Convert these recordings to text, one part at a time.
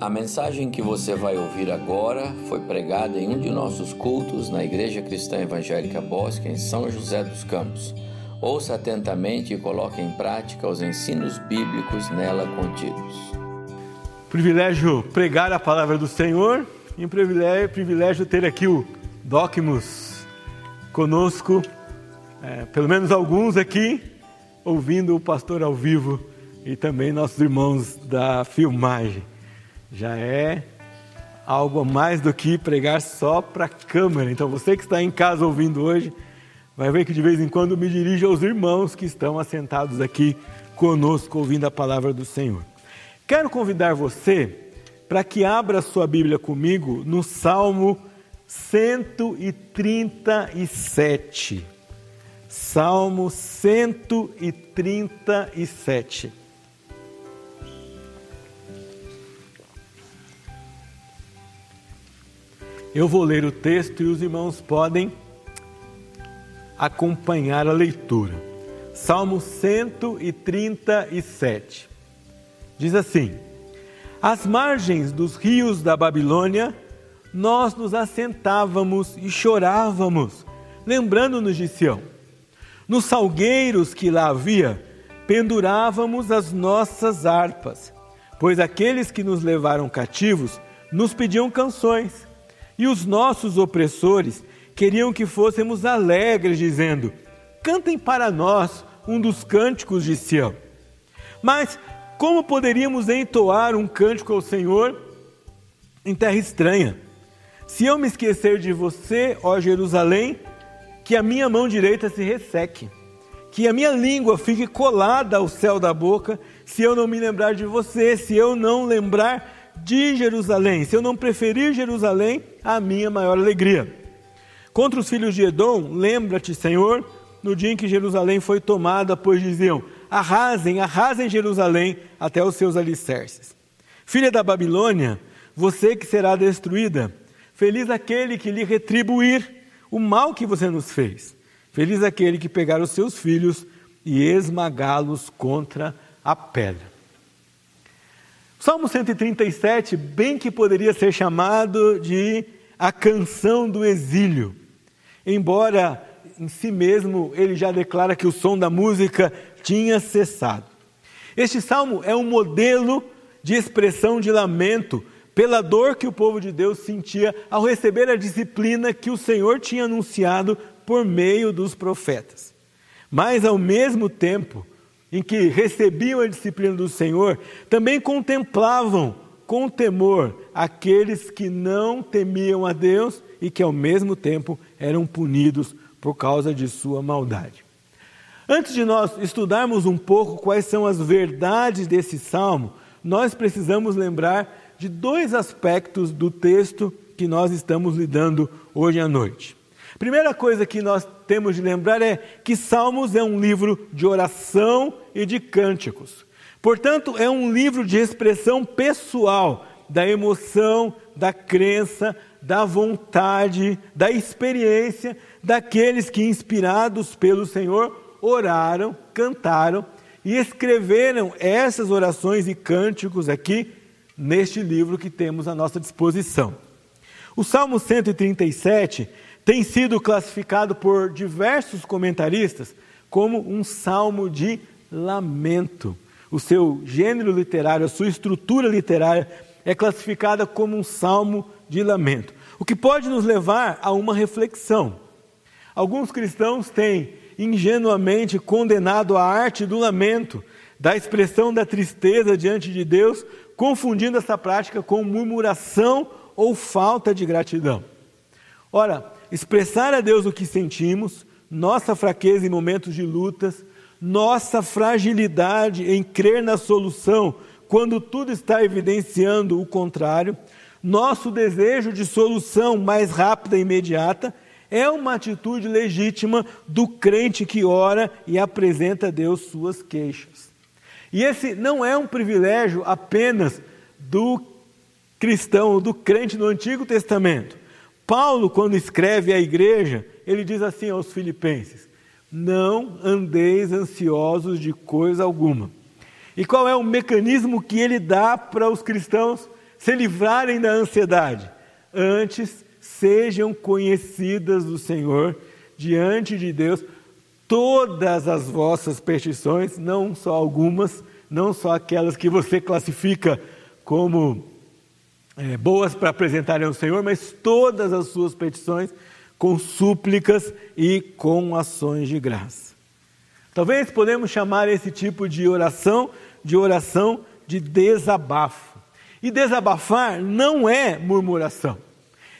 A mensagem que você vai ouvir agora foi pregada em um de nossos cultos na Igreja Cristã Evangélica Bosque, em São José dos Campos. Ouça atentamente e coloque em prática os ensinos bíblicos nela contidos. Privilégio pregar a palavra do Senhor e um privilégio, privilégio ter aqui o Docmus conosco, é, pelo menos alguns aqui, ouvindo o pastor ao vivo e também nossos irmãos da filmagem. Já é algo mais do que pregar só para a câmera. Então você que está em casa ouvindo hoje, vai ver que de vez em quando me dirijo aos irmãos que estão assentados aqui conosco ouvindo a palavra do Senhor. Quero convidar você para que abra sua Bíblia comigo no Salmo 137. Salmo 137. Eu vou ler o texto e os irmãos podem acompanhar a leitura. Salmo 137. Diz assim: Às margens dos rios da Babilônia, nós nos assentávamos e chorávamos, lembrando-nos de Sião. Nos salgueiros que lá havia, pendurávamos as nossas harpas, pois aqueles que nos levaram cativos nos pediam canções e os nossos opressores queriam que fôssemos alegres, dizendo: Cantem para nós um dos cânticos de Sião. Mas como poderíamos entoar um cântico ao Senhor em terra estranha? Se eu me esquecer de você, ó Jerusalém, que a minha mão direita se resseque, que a minha língua fique colada ao céu da boca, se eu não me lembrar de você, se eu não lembrar de Jerusalém, se eu não preferir Jerusalém, a minha maior alegria. Contra os filhos de Edom, lembra-te, Senhor, no dia em que Jerusalém foi tomada, pois diziam: arrasem, arrasem Jerusalém até os seus alicerces. Filha da Babilônia, você que será destruída, feliz aquele que lhe retribuir o mal que você nos fez. Feliz aquele que pegar os seus filhos e esmagá-los contra a pedra. Salmo 137, bem que poderia ser chamado de a canção do exílio. Embora em si mesmo ele já declara que o som da música tinha cessado. Este salmo é um modelo de expressão de lamento pela dor que o povo de Deus sentia ao receber a disciplina que o Senhor tinha anunciado por meio dos profetas. Mas ao mesmo tempo, em que recebiam a disciplina do Senhor, também contemplavam com temor aqueles que não temiam a Deus e que ao mesmo tempo eram punidos por causa de sua maldade. Antes de nós estudarmos um pouco quais são as verdades desse salmo, nós precisamos lembrar de dois aspectos do texto que nós estamos lidando hoje à noite. Primeira coisa que nós temos de lembrar é que Salmos é um livro de oração e de cânticos. Portanto, é um livro de expressão pessoal da emoção, da crença, da vontade, da experiência daqueles que, inspirados pelo Senhor, oraram, cantaram e escreveram essas orações e cânticos aqui neste livro que temos à nossa disposição. O Salmo 137 tem sido classificado por diversos comentaristas como um salmo de lamento. O seu gênero literário, a sua estrutura literária é classificada como um salmo de lamento. O que pode nos levar a uma reflexão. Alguns cristãos têm ingenuamente condenado a arte do lamento, da expressão da tristeza diante de Deus, confundindo essa prática com murmuração ou falta de gratidão. Ora, expressar a Deus o que sentimos, nossa fraqueza em momentos de lutas, nossa fragilidade em crer na solução quando tudo está evidenciando o contrário, nosso desejo de solução mais rápida e imediata, é uma atitude legítima do crente que ora e apresenta a Deus suas queixas. E esse não é um privilégio apenas do cristão, do crente no Antigo Testamento. Paulo, quando escreve à igreja, ele diz assim aos filipenses: Não andeis ansiosos de coisa alguma. E qual é o mecanismo que ele dá para os cristãos se livrarem da ansiedade. Antes, sejam conhecidas do Senhor diante de Deus todas as vossas petições, não só algumas, não só aquelas que você classifica como é, boas para apresentarem ao Senhor, mas todas as suas petições com súplicas e com ações de graça. Talvez podemos chamar esse tipo de oração de oração de desabafo. E desabafar não é murmuração.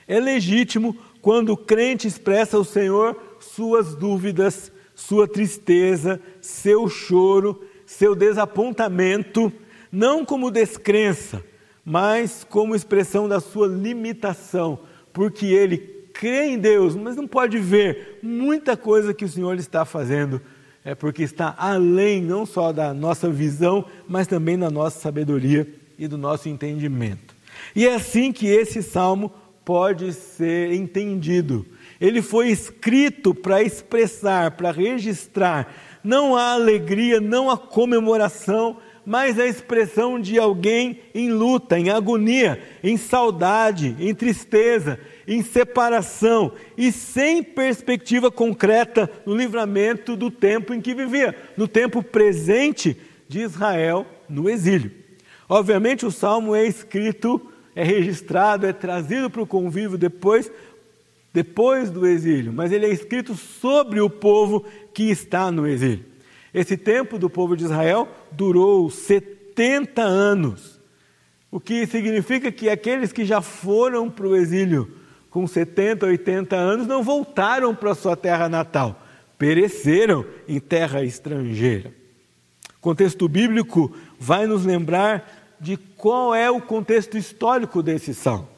É legítimo quando o crente expressa ao Senhor suas dúvidas, sua tristeza, seu choro, seu desapontamento, não como descrença, mas como expressão da sua limitação, porque ele crê em Deus, mas não pode ver muita coisa que o Senhor está fazendo, é porque está além não só da nossa visão, mas também da nossa sabedoria e do nosso entendimento. E é assim que esse salmo pode ser entendido. Ele foi escrito para expressar, para registrar não a alegria, não a comemoração, mas a expressão de alguém em luta, em agonia, em saudade, em tristeza, em separação e sem perspectiva concreta no livramento do tempo em que vivia, no tempo presente de Israel no exílio. Obviamente, o salmo é escrito, é registrado, é trazido para o convívio depois, depois do exílio, mas ele é escrito sobre o povo que está no exílio. Esse tempo do povo de Israel durou 70 anos, o que significa que aqueles que já foram para o exílio com 70, 80 anos não voltaram para sua terra natal, pereceram em terra estrangeira. O contexto bíblico vai nos lembrar de qual é o contexto histórico desse salmo.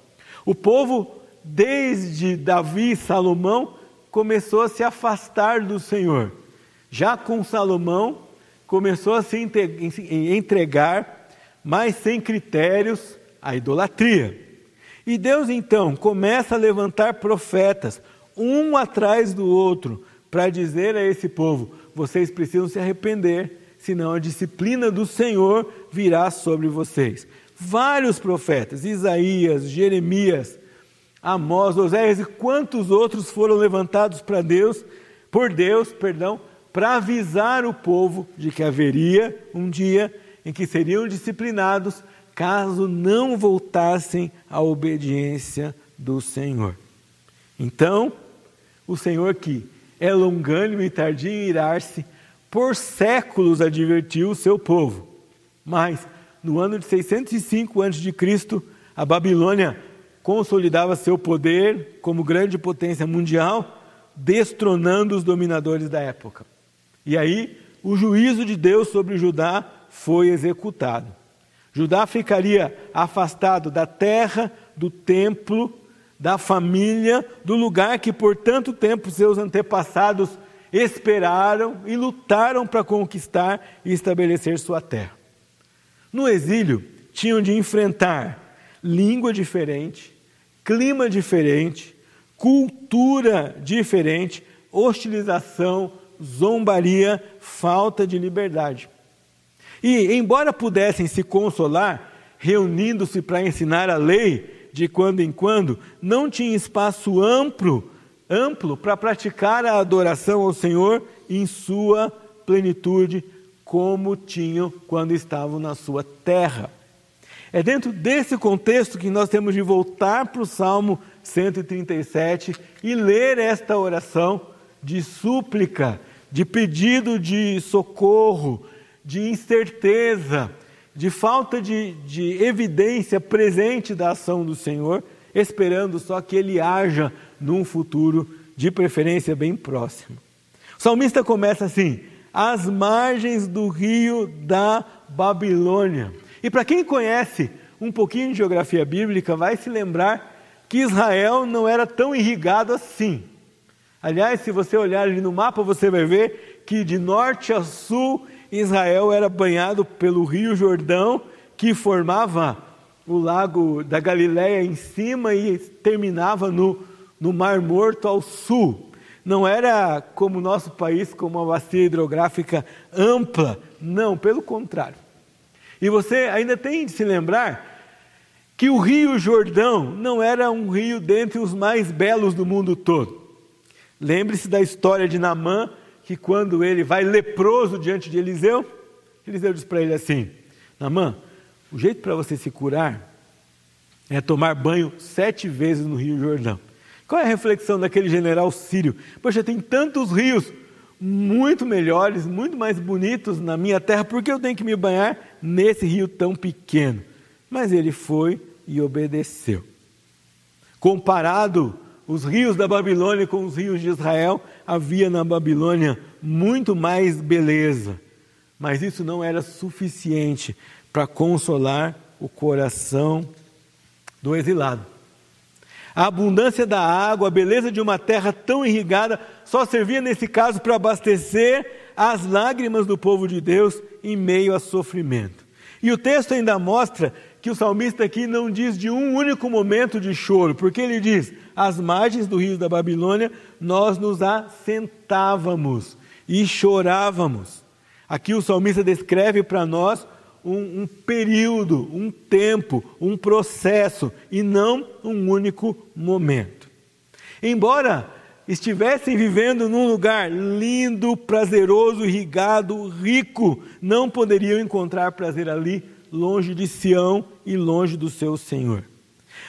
O povo, desde Davi e Salomão, começou a se afastar do Senhor. Já com Salomão, começou a se entregar, mas sem critérios, à idolatria. E Deus então começa a levantar profetas, um atrás do outro, para dizer a esse povo: vocês precisam se arrepender, senão a disciplina do Senhor virá sobre vocês. Vários profetas, Isaías, Jeremias, Amós, Oséias e quantos outros foram levantados para Deus, por Deus, perdão, para avisar o povo de que haveria um dia em que seriam disciplinados caso não voltassem à obediência do Senhor. Então, o Senhor que é longânimo e tardio em irar-se, por séculos advertiu o seu povo. Mas, no ano de 605 a.C., a Babilônia consolidava seu poder como grande potência mundial, destronando os dominadores da época. E aí, o juízo de Deus sobre Judá foi executado. Judá ficaria afastado da terra, do templo, da família, do lugar que por tanto tempo seus antepassados esperaram e lutaram para conquistar e estabelecer sua terra. No exílio, tinham de enfrentar língua diferente, clima diferente, cultura diferente, hostilização, zombaria, falta de liberdade. E, embora pudessem se consolar, reunindo-se para ensinar a lei de quando em quando, não tinha espaço amplo, amplo para praticar a adoração ao Senhor em sua plenitude, como tinham quando estavam na sua terra. É dentro desse contexto que nós temos de voltar para o Salmo 137 e ler esta oração de súplica, de pedido de socorro, de incerteza, de falta de, de evidência presente da ação do Senhor, esperando só que Ele haja num futuro, de preferência bem próximo. O salmista começa assim: às margens do rio da Babilônia. E para quem conhece um pouquinho de geografia bíblica, vai se lembrar que Israel não era tão irrigado assim. Aliás, se você olhar ali no mapa, você vai ver que de norte a sul Israel era banhado pelo Rio Jordão, que formava o lago da Galiléia em cima e terminava no, no Mar Morto ao sul. Não era como o nosso país, com uma bacia hidrográfica ampla, não, pelo contrário. E você ainda tem de se lembrar que o Rio Jordão não era um rio dentre os mais belos do mundo todo. Lembre-se da história de Namã, que quando ele vai leproso diante de Eliseu, Eliseu diz para ele assim: Namã, o jeito para você se curar é tomar banho sete vezes no Rio Jordão. Qual é a reflexão daquele general sírio? Poxa, tem tantos rios muito melhores, muito mais bonitos na minha terra, por que eu tenho que me banhar nesse rio tão pequeno? Mas ele foi e obedeceu. Comparado os rios da Babilônia com os rios de Israel, havia na Babilônia muito mais beleza. Mas isso não era suficiente para consolar o coração do exilado. A abundância da água, a beleza de uma terra tão irrigada, só servia nesse caso para abastecer as lágrimas do povo de Deus em meio a sofrimento. E o texto ainda mostra que o salmista aqui não diz de um único momento de choro, porque ele diz: às margens do rio da Babilônia, nós nos assentávamos e chorávamos. Aqui o salmista descreve para nós um, um, período, um tempo, um processo e não um único momento. Embora estivessem vivendo num lugar lindo, prazeroso, irrigado, rico, não poderiam encontrar prazer ali longe de Sião e longe do seu Senhor.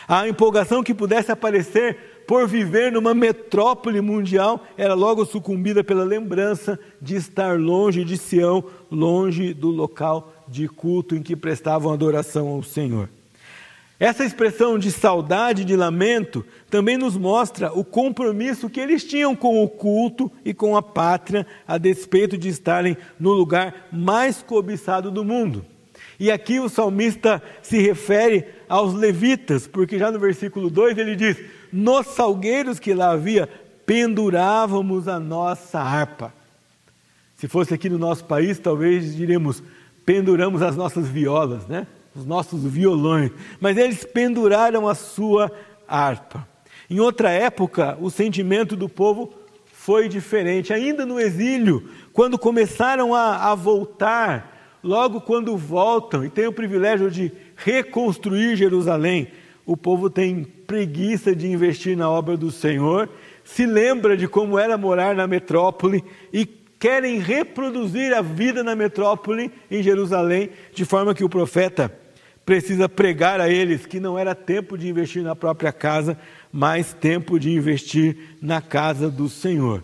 A empolgação que pudesse aparecer por viver numa metrópole mundial era logo sucumbida pela lembrança de estar longe de Sião, longe do local de culto em que prestavam adoração ao Senhor. Essa expressão de saudade, de lamento, também nos mostra o compromisso que eles tinham com o culto e com a pátria, a despeito de estarem no lugar mais cobiçado do mundo. E aqui o salmista se refere aos levitas, porque já no versículo 2 ele diz: Nos salgueiros que lá havia, pendurávamos a nossa harpa. Se fosse aqui no nosso país, talvez diríamos: penduramos as nossas violas, né? Os nossos violões. Mas eles penduraram a sua harpa. Em outra época, o sentimento do povo foi diferente. Ainda no exílio, quando começaram a, a voltar logo quando voltam e têm o privilégio de reconstruir Jerusalém, o povo tem preguiça de investir na obra do Senhor, se lembra de como era morar na metrópole e querem reproduzir a vida na metrópole em Jerusalém, de forma que o profeta precisa pregar a eles que não era tempo de investir na própria casa, mas tempo de investir na casa do Senhor.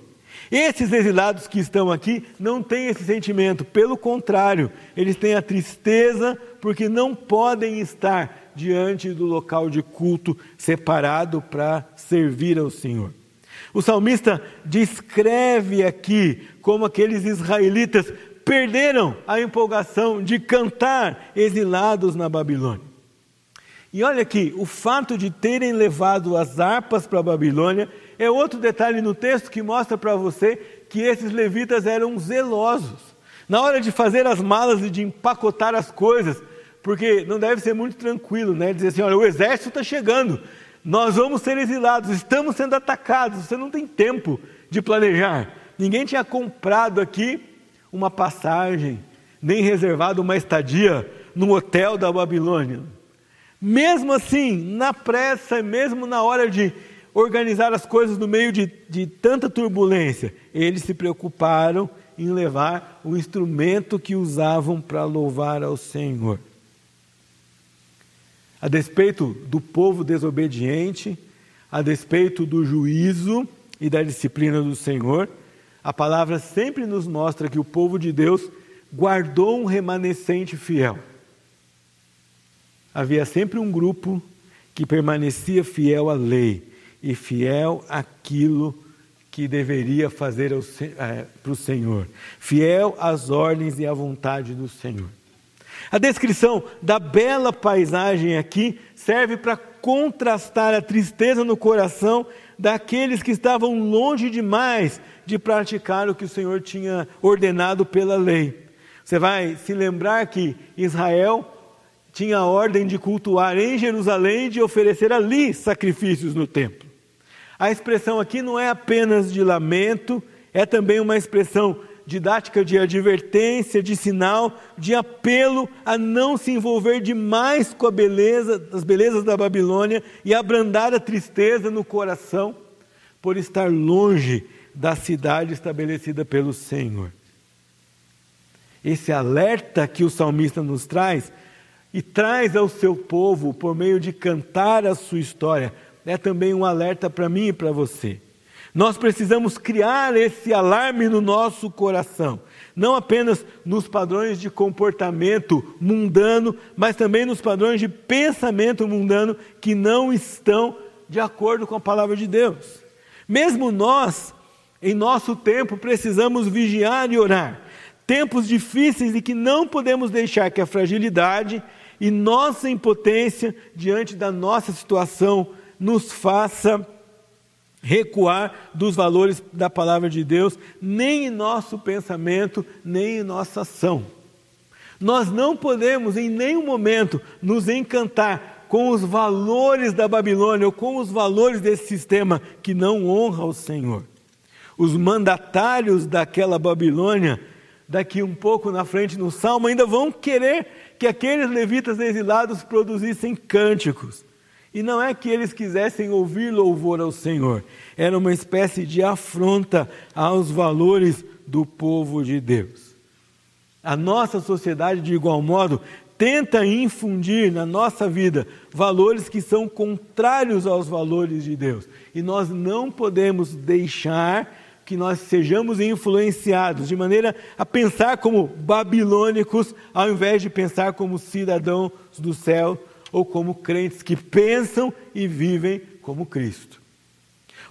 Esses exilados que estão aqui não têm esse sentimento, pelo contrário, eles têm a tristeza porque não podem estar diante do local de culto separado para servir ao Senhor. O salmista descreve aqui como aqueles israelitas perderam a empolgação de cantar exilados na Babilônia. E olha aqui, o fato de terem levado as harpas para a Babilônia é outro detalhe no texto que mostra para você que esses levitas eram zelosos. Na hora de fazer as malas e de empacotar as coisas, porque não deve ser muito tranquilo, né? Dizer assim: olha, o exército está chegando, nós vamos ser exilados, estamos sendo atacados, você não tem tempo de planejar. Ninguém tinha comprado aqui uma passagem, nem reservado uma estadia no hotel da Babilônia. Mesmo assim, na pressa, mesmo na hora de organizar as coisas no meio de, de tanta turbulência. Eles se preocuparam em levar o instrumento que usavam para louvar ao Senhor. A despeito do povo desobediente, a despeito do juízo e da disciplina do Senhor, a palavra sempre nos mostra que o povo de Deus guardou um remanescente fiel. Havia sempre um grupo que permanecia fiel à lei, e fiel àquilo que deveria fazer é, para o Senhor, fiel às ordens e à vontade do Senhor. A descrição da bela paisagem aqui serve para contrastar a tristeza no coração daqueles que estavam longe demais de praticar o que o Senhor tinha ordenado pela lei. Você vai se lembrar que Israel tinha a ordem de cultuar em Jerusalém e de oferecer ali sacrifícios no templo. A expressão aqui não é apenas de lamento, é também uma expressão didática de advertência, de sinal, de apelo a não se envolver demais com a beleza, as belezas da Babilônia e abrandar a tristeza no coração por estar longe da cidade estabelecida pelo Senhor. Esse alerta que o salmista nos traz e traz ao seu povo por meio de cantar a sua história é também um alerta para mim e para você. Nós precisamos criar esse alarme no nosso coração, não apenas nos padrões de comportamento mundano, mas também nos padrões de pensamento mundano que não estão de acordo com a palavra de Deus. Mesmo nós, em nosso tempo, precisamos vigiar e orar. Tempos difíceis e que não podemos deixar que a fragilidade e nossa impotência diante da nossa situação nos faça recuar dos valores da palavra de Deus, nem em nosso pensamento, nem em nossa ação. Nós não podemos em nenhum momento nos encantar com os valores da Babilônia ou com os valores desse sistema que não honra o Senhor. Os mandatários daquela Babilônia, daqui um pouco na frente no Salmo, ainda vão querer que aqueles levitas exilados produzissem cânticos. E não é que eles quisessem ouvir louvor ao Senhor, era uma espécie de afronta aos valores do povo de Deus. A nossa sociedade, de igual modo, tenta infundir na nossa vida valores que são contrários aos valores de Deus. E nós não podemos deixar que nós sejamos influenciados de maneira a pensar como babilônicos, ao invés de pensar como cidadãos do céu ou como crentes que pensam e vivem como Cristo.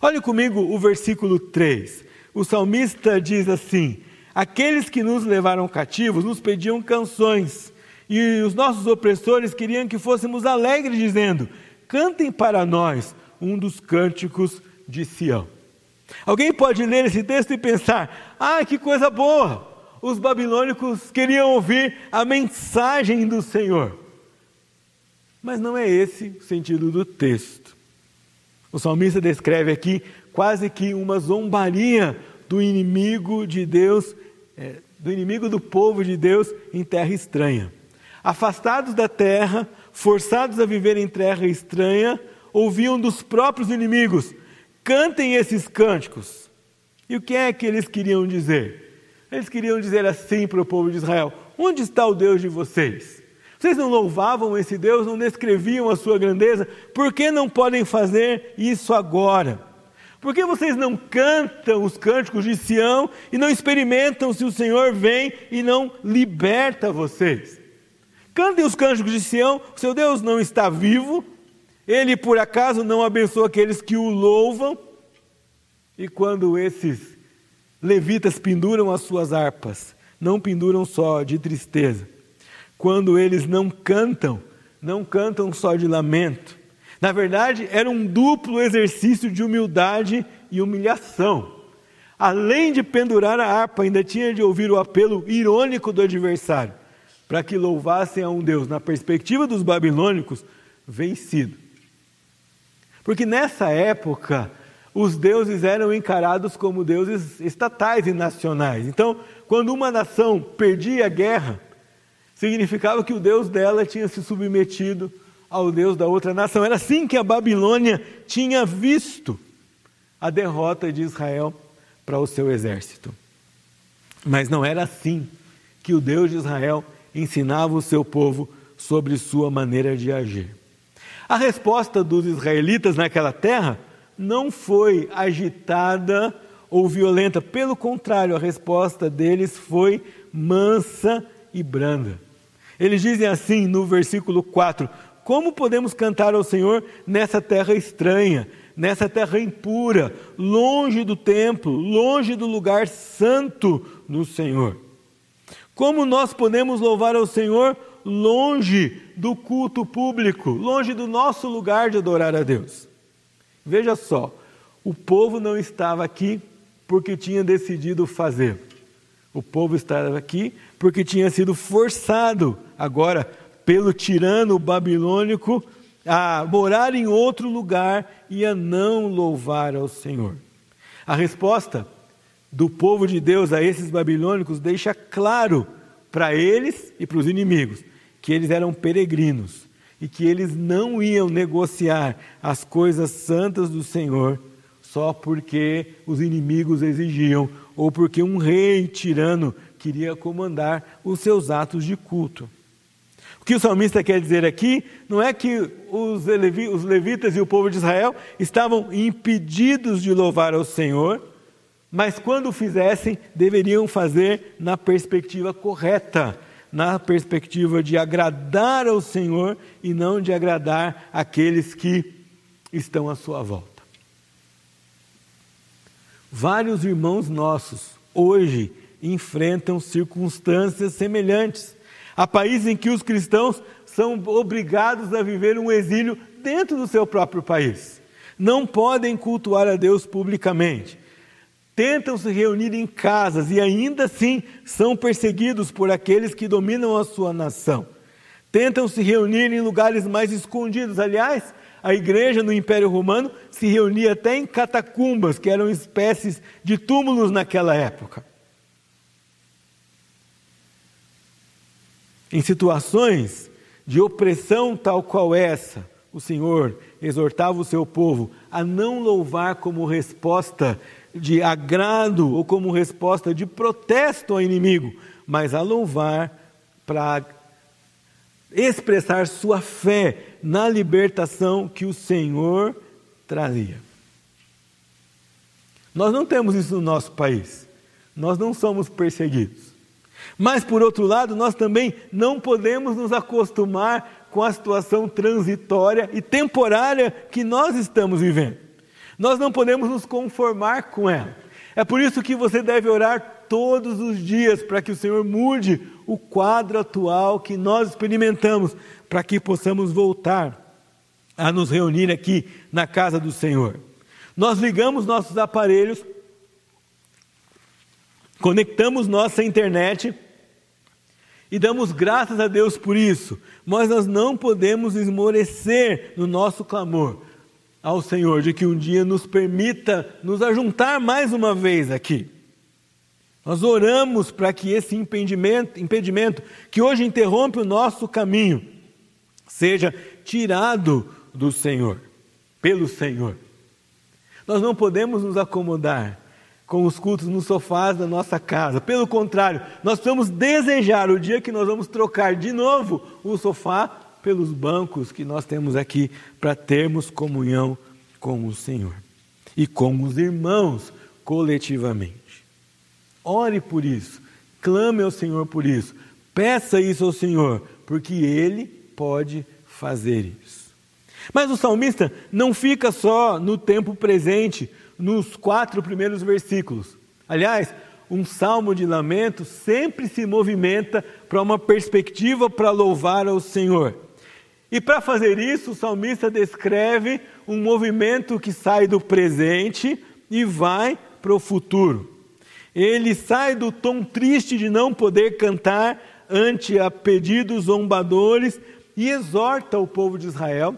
Olhe comigo o versículo 3. O salmista diz assim: Aqueles que nos levaram cativos nos pediam canções, e os nossos opressores queriam que fôssemos alegres, dizendo: Cantem para nós um dos cânticos de Sião. Alguém pode ler esse texto e pensar: Ah, que coisa boa! Os babilônicos queriam ouvir a mensagem do Senhor. Mas não é esse o sentido do texto. O salmista descreve aqui quase que uma zombaria do inimigo de Deus, é, do inimigo do povo de Deus em terra estranha. Afastados da terra, forçados a viver em terra estranha, ouviam dos próprios inimigos: cantem esses cânticos. E o que é que eles queriam dizer? Eles queriam dizer assim para o povo de Israel: onde está o Deus de vocês? Vocês não louvavam esse Deus, não descreviam a sua grandeza? Por que não podem fazer isso agora? Por que vocês não cantam os cânticos de Sião e não experimentam se o Senhor vem e não liberta vocês? Cantem os cânticos de Sião, o seu Deus não está vivo, ele por acaso não abençoa aqueles que o louvam? E quando esses levitas penduram as suas harpas, não penduram só de tristeza, quando eles não cantam, não cantam só de lamento. Na verdade, era um duplo exercício de humildade e humilhação. Além de pendurar a harpa, ainda tinha de ouvir o apelo irônico do adversário, para que louvassem a um Deus, na perspectiva dos babilônicos, vencido. Porque nessa época, os deuses eram encarados como deuses estatais e nacionais. Então, quando uma nação perdia a guerra, significava que o Deus dela tinha se submetido ao Deus da outra nação. Era assim que a Babilônia tinha visto a derrota de Israel para o seu exército. Mas não era assim que o Deus de Israel ensinava o seu povo sobre sua maneira de agir. A resposta dos israelitas naquela terra não foi agitada ou violenta, pelo contrário, a resposta deles foi mansa e branda. Eles dizem assim no versículo 4: Como podemos cantar ao Senhor nessa terra estranha, nessa terra impura, longe do templo, longe do lugar santo no Senhor? Como nós podemos louvar ao Senhor longe do culto público, longe do nosso lugar de adorar a Deus? Veja só, o povo não estava aqui porque tinha decidido fazer. O povo estava aqui porque tinha sido forçado agora pelo tirano babilônico a morar em outro lugar e a não louvar ao Senhor. A resposta do povo de Deus a esses babilônicos deixa claro para eles e para os inimigos que eles eram peregrinos e que eles não iam negociar as coisas santas do Senhor só porque os inimigos exigiam ou porque um rei tirano queria comandar os seus atos de culto. O que o salmista quer dizer aqui não é que os, levitas e o povo de Israel estavam impedidos de louvar ao Senhor, mas quando fizessem, deveriam fazer na perspectiva correta, na perspectiva de agradar ao Senhor e não de agradar aqueles que estão à sua volta. Vários irmãos nossos hoje enfrentam circunstâncias semelhantes. Há países em que os cristãos são obrigados a viver um exílio dentro do seu próprio país. Não podem cultuar a Deus publicamente. Tentam se reunir em casas e ainda assim são perseguidos por aqueles que dominam a sua nação. Tentam se reunir em lugares mais escondidos. Aliás, a igreja no Império Romano se reunia até em catacumbas, que eram espécies de túmulos naquela época. Em situações de opressão tal qual essa, o Senhor exortava o seu povo a não louvar como resposta de agrado ou como resposta de protesto ao inimigo, mas a louvar para expressar sua fé na libertação que o Senhor trazia. Nós não temos isso no nosso país. Nós não somos perseguidos. Mas, por outro lado, nós também não podemos nos acostumar com a situação transitória e temporária que nós estamos vivendo. Nós não podemos nos conformar com ela. É por isso que você deve orar todos os dias para que o Senhor mude o quadro atual que nós experimentamos, para que possamos voltar a nos reunir aqui na casa do Senhor. Nós ligamos nossos aparelhos conectamos nossa internet e damos graças a Deus por isso, mas nós não podemos esmorecer no nosso clamor ao Senhor de que um dia nos permita nos ajuntar mais uma vez aqui. Nós oramos para que esse impedimento, impedimento que hoje interrompe o nosso caminho seja tirado do Senhor, pelo Senhor. Nós não podemos nos acomodar com os cultos nos sofás da nossa casa. Pelo contrário, nós precisamos desejar o dia que nós vamos trocar de novo o sofá pelos bancos que nós temos aqui para termos comunhão com o Senhor e com os irmãos coletivamente. Ore por isso, clame ao Senhor por isso, peça isso ao Senhor, porque Ele pode fazer isso. Mas o salmista não fica só no tempo presente nos quatro primeiros versículos. Aliás, um salmo de lamento sempre se movimenta para uma perspectiva para louvar ao Senhor. E para fazer isso, o salmista descreve um movimento que sai do presente e vai para o futuro. Ele sai do tom triste de não poder cantar ante a pedidos zombadores e exorta o povo de Israel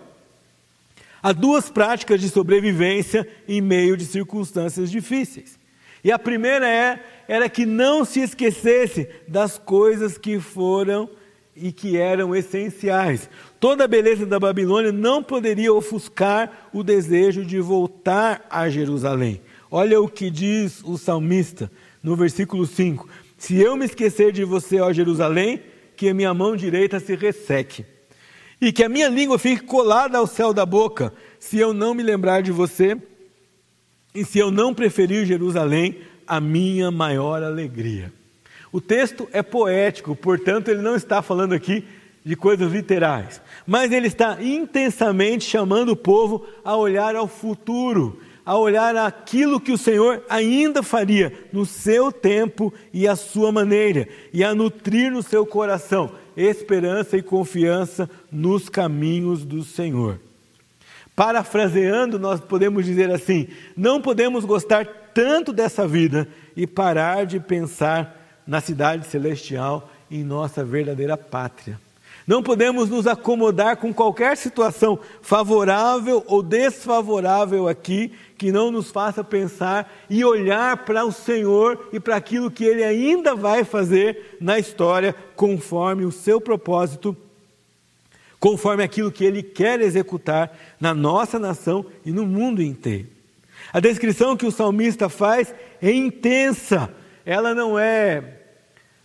Há duas práticas de sobrevivência em meio de circunstâncias difíceis. E a primeira é, era que não se esquecesse das coisas que foram e que eram essenciais. Toda a beleza da Babilônia não poderia ofuscar o desejo de voltar a Jerusalém. Olha o que diz o salmista no versículo 5: Se eu me esquecer de você, ó Jerusalém, que a minha mão direita se resseque e que a minha língua fique colada ao céu da boca, se eu não me lembrar de você e se eu não preferir Jerusalém, a minha maior alegria. O texto é poético, portanto, ele não está falando aqui de coisas literais, mas ele está intensamente chamando o povo a olhar ao futuro, a olhar aquilo que o Senhor ainda faria no seu tempo e à sua maneira, e a nutrir no seu coração esperança e confiança nos caminhos do Senhor. Parafraseando, nós podemos dizer assim: não podemos gostar tanto dessa vida e parar de pensar na cidade celestial, em nossa verdadeira pátria. Não podemos nos acomodar com qualquer situação favorável ou desfavorável aqui, que não nos faça pensar e olhar para o Senhor e para aquilo que Ele ainda vai fazer na história, conforme o seu propósito, conforme aquilo que Ele quer executar na nossa nação e no mundo inteiro. A descrição que o salmista faz é intensa, ela não é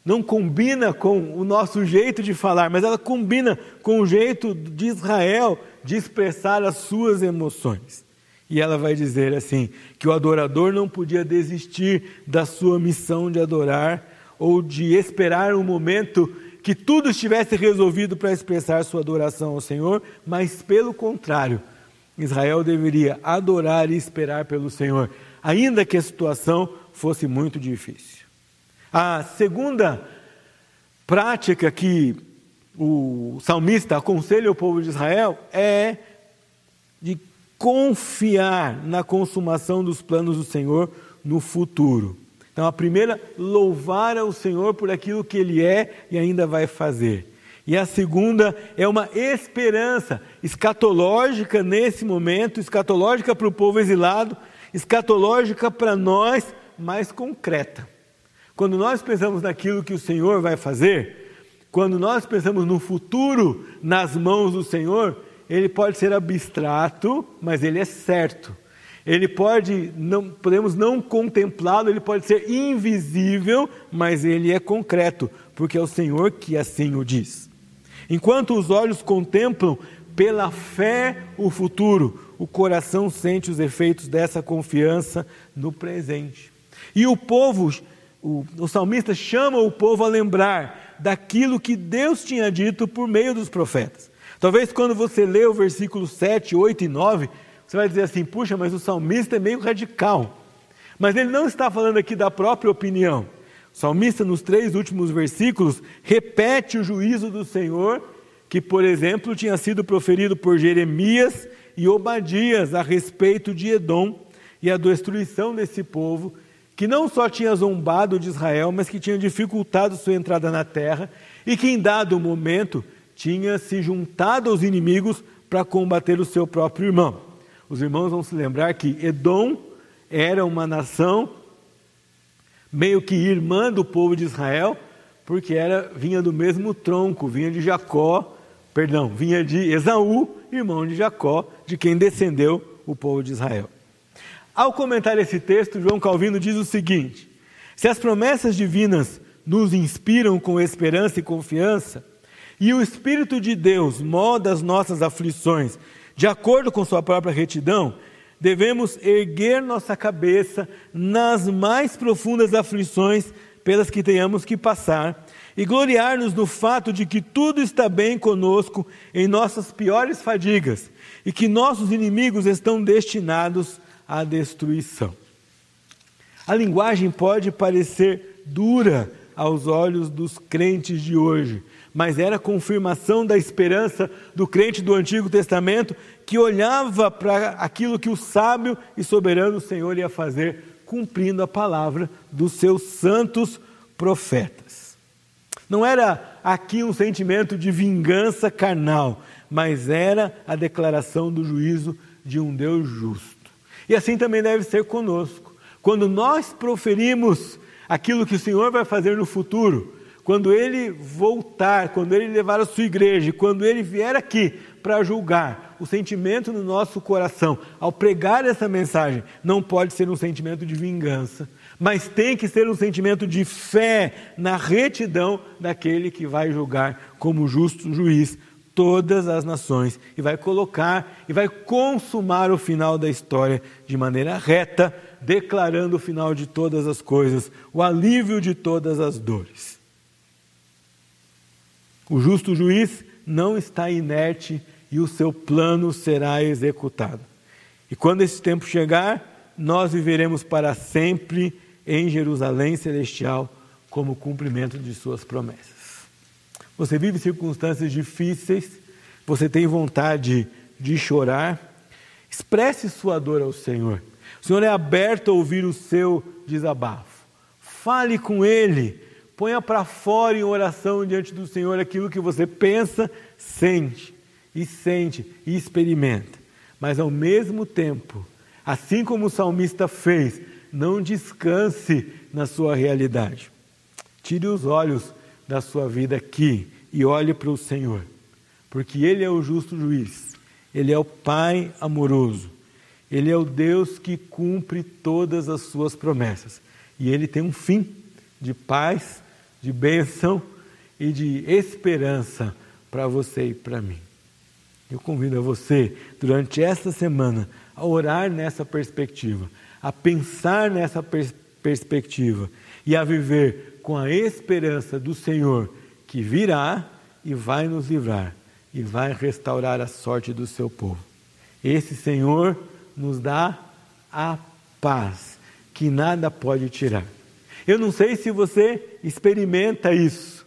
não combina com o nosso jeito de falar, mas ela combina com o jeito de Israel de expressar as suas emoções. E ela vai dizer assim: que o adorador não podia desistir da sua missão de adorar ou de esperar um momento que tudo estivesse resolvido para expressar sua adoração ao Senhor, mas pelo contrário, Israel deveria adorar e esperar pelo Senhor, ainda que a situação fosse muito difícil. A segunda prática que o salmista aconselha o povo de Israel é de confiar na consumação dos planos do Senhor no futuro. Então, a primeira, louvar ao Senhor por aquilo que Ele é e ainda vai fazer. E a segunda é uma esperança escatológica nesse momento, escatológica para o povo exilado, escatológica para nós, mais concreta. Quando nós pensamos naquilo que o Senhor vai fazer, quando nós pensamos no futuro nas mãos do Senhor, ele pode ser abstrato, mas ele é certo. Ele pode, não, podemos não contemplá-lo, ele pode ser invisível, mas ele é concreto, porque é o Senhor que assim o diz. Enquanto os olhos contemplam pela fé o futuro, o coração sente os efeitos dessa confiança no presente. E o povo o, o salmista chama o povo a lembrar daquilo que Deus tinha dito por meio dos profetas. Talvez quando você lê o versículo 7, 8 e 9, você vai dizer assim: puxa, mas o salmista é meio radical. Mas ele não está falando aqui da própria opinião. O salmista, nos três últimos versículos, repete o juízo do Senhor, que, por exemplo, tinha sido proferido por Jeremias e Obadias a respeito de Edom e a destruição desse povo que não só tinha zombado de Israel, mas que tinha dificultado sua entrada na terra e que, em dado momento, tinha se juntado aos inimigos para combater o seu próprio irmão. Os irmãos vão se lembrar que Edom era uma nação meio que irmã do povo de Israel, porque era vinha do mesmo tronco, vinha de Jacó, perdão, vinha de Esaú, irmão de Jacó, de quem descendeu o povo de Israel. Ao comentar esse texto, João Calvino diz o seguinte: se as promessas divinas nos inspiram com esperança e confiança, e o Espírito de Deus molda as nossas aflições de acordo com Sua própria retidão, devemos erguer nossa cabeça nas mais profundas aflições pelas que tenhamos que passar e gloriar-nos no fato de que tudo está bem conosco em nossas piores fadigas e que nossos inimigos estão destinados à destruição. A linguagem pode parecer dura aos olhos dos crentes de hoje, mas era confirmação da esperança do crente do Antigo Testamento que olhava para aquilo que o sábio e soberano Senhor ia fazer, cumprindo a palavra dos seus santos profetas. Não era aqui um sentimento de vingança carnal, mas era a declaração do juízo de um Deus justo. E assim também deve ser conosco. Quando nós proferimos aquilo que o Senhor vai fazer no futuro, quando Ele voltar, quando Ele levar a sua igreja, quando Ele vier aqui para julgar, o sentimento no nosso coração, ao pregar essa mensagem, não pode ser um sentimento de vingança, mas tem que ser um sentimento de fé na retidão daquele que vai julgar como justo juiz todas as nações e vai colocar e vai consumar o final da história de maneira reta, declarando o final de todas as coisas, o alívio de todas as dores. O justo juiz não está inerte e o seu plano será executado. E quando esse tempo chegar, nós viveremos para sempre em Jerusalém celestial como cumprimento de suas promessas. Você vive circunstâncias difíceis, você tem vontade de chorar, expresse sua dor ao Senhor. O Senhor é aberto a ouvir o seu desabafo. Fale com Ele, ponha para fora em oração diante do Senhor aquilo que você pensa, sente e sente e experimenta. Mas ao mesmo tempo, Assim como o salmista fez, não descanse na sua realidade. Tire os olhos da sua vida aqui e olhe para o Senhor, porque Ele é o justo juiz, Ele é o Pai amoroso, Ele é o Deus que cumpre todas as suas promessas e Ele tem um fim de paz, de bênção e de esperança para você e para mim. Eu convido a você, durante esta semana, a orar nessa perspectiva, a pensar nessa pers perspectiva e a viver com a esperança do Senhor que virá e vai nos livrar e vai restaurar a sorte do seu povo. Esse Senhor nos dá a paz que nada pode tirar. Eu não sei se você experimenta isso,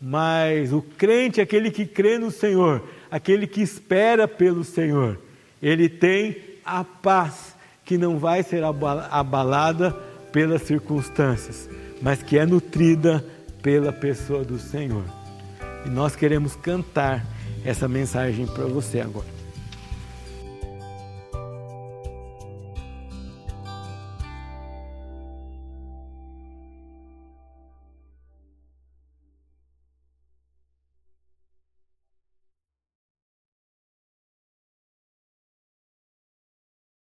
mas o crente, aquele que crê no Senhor, aquele que espera pelo Senhor, ele tem a paz que não vai ser abalada pelas circunstâncias, mas que é nutrida pela pessoa do Senhor. E nós queremos cantar essa mensagem para você agora.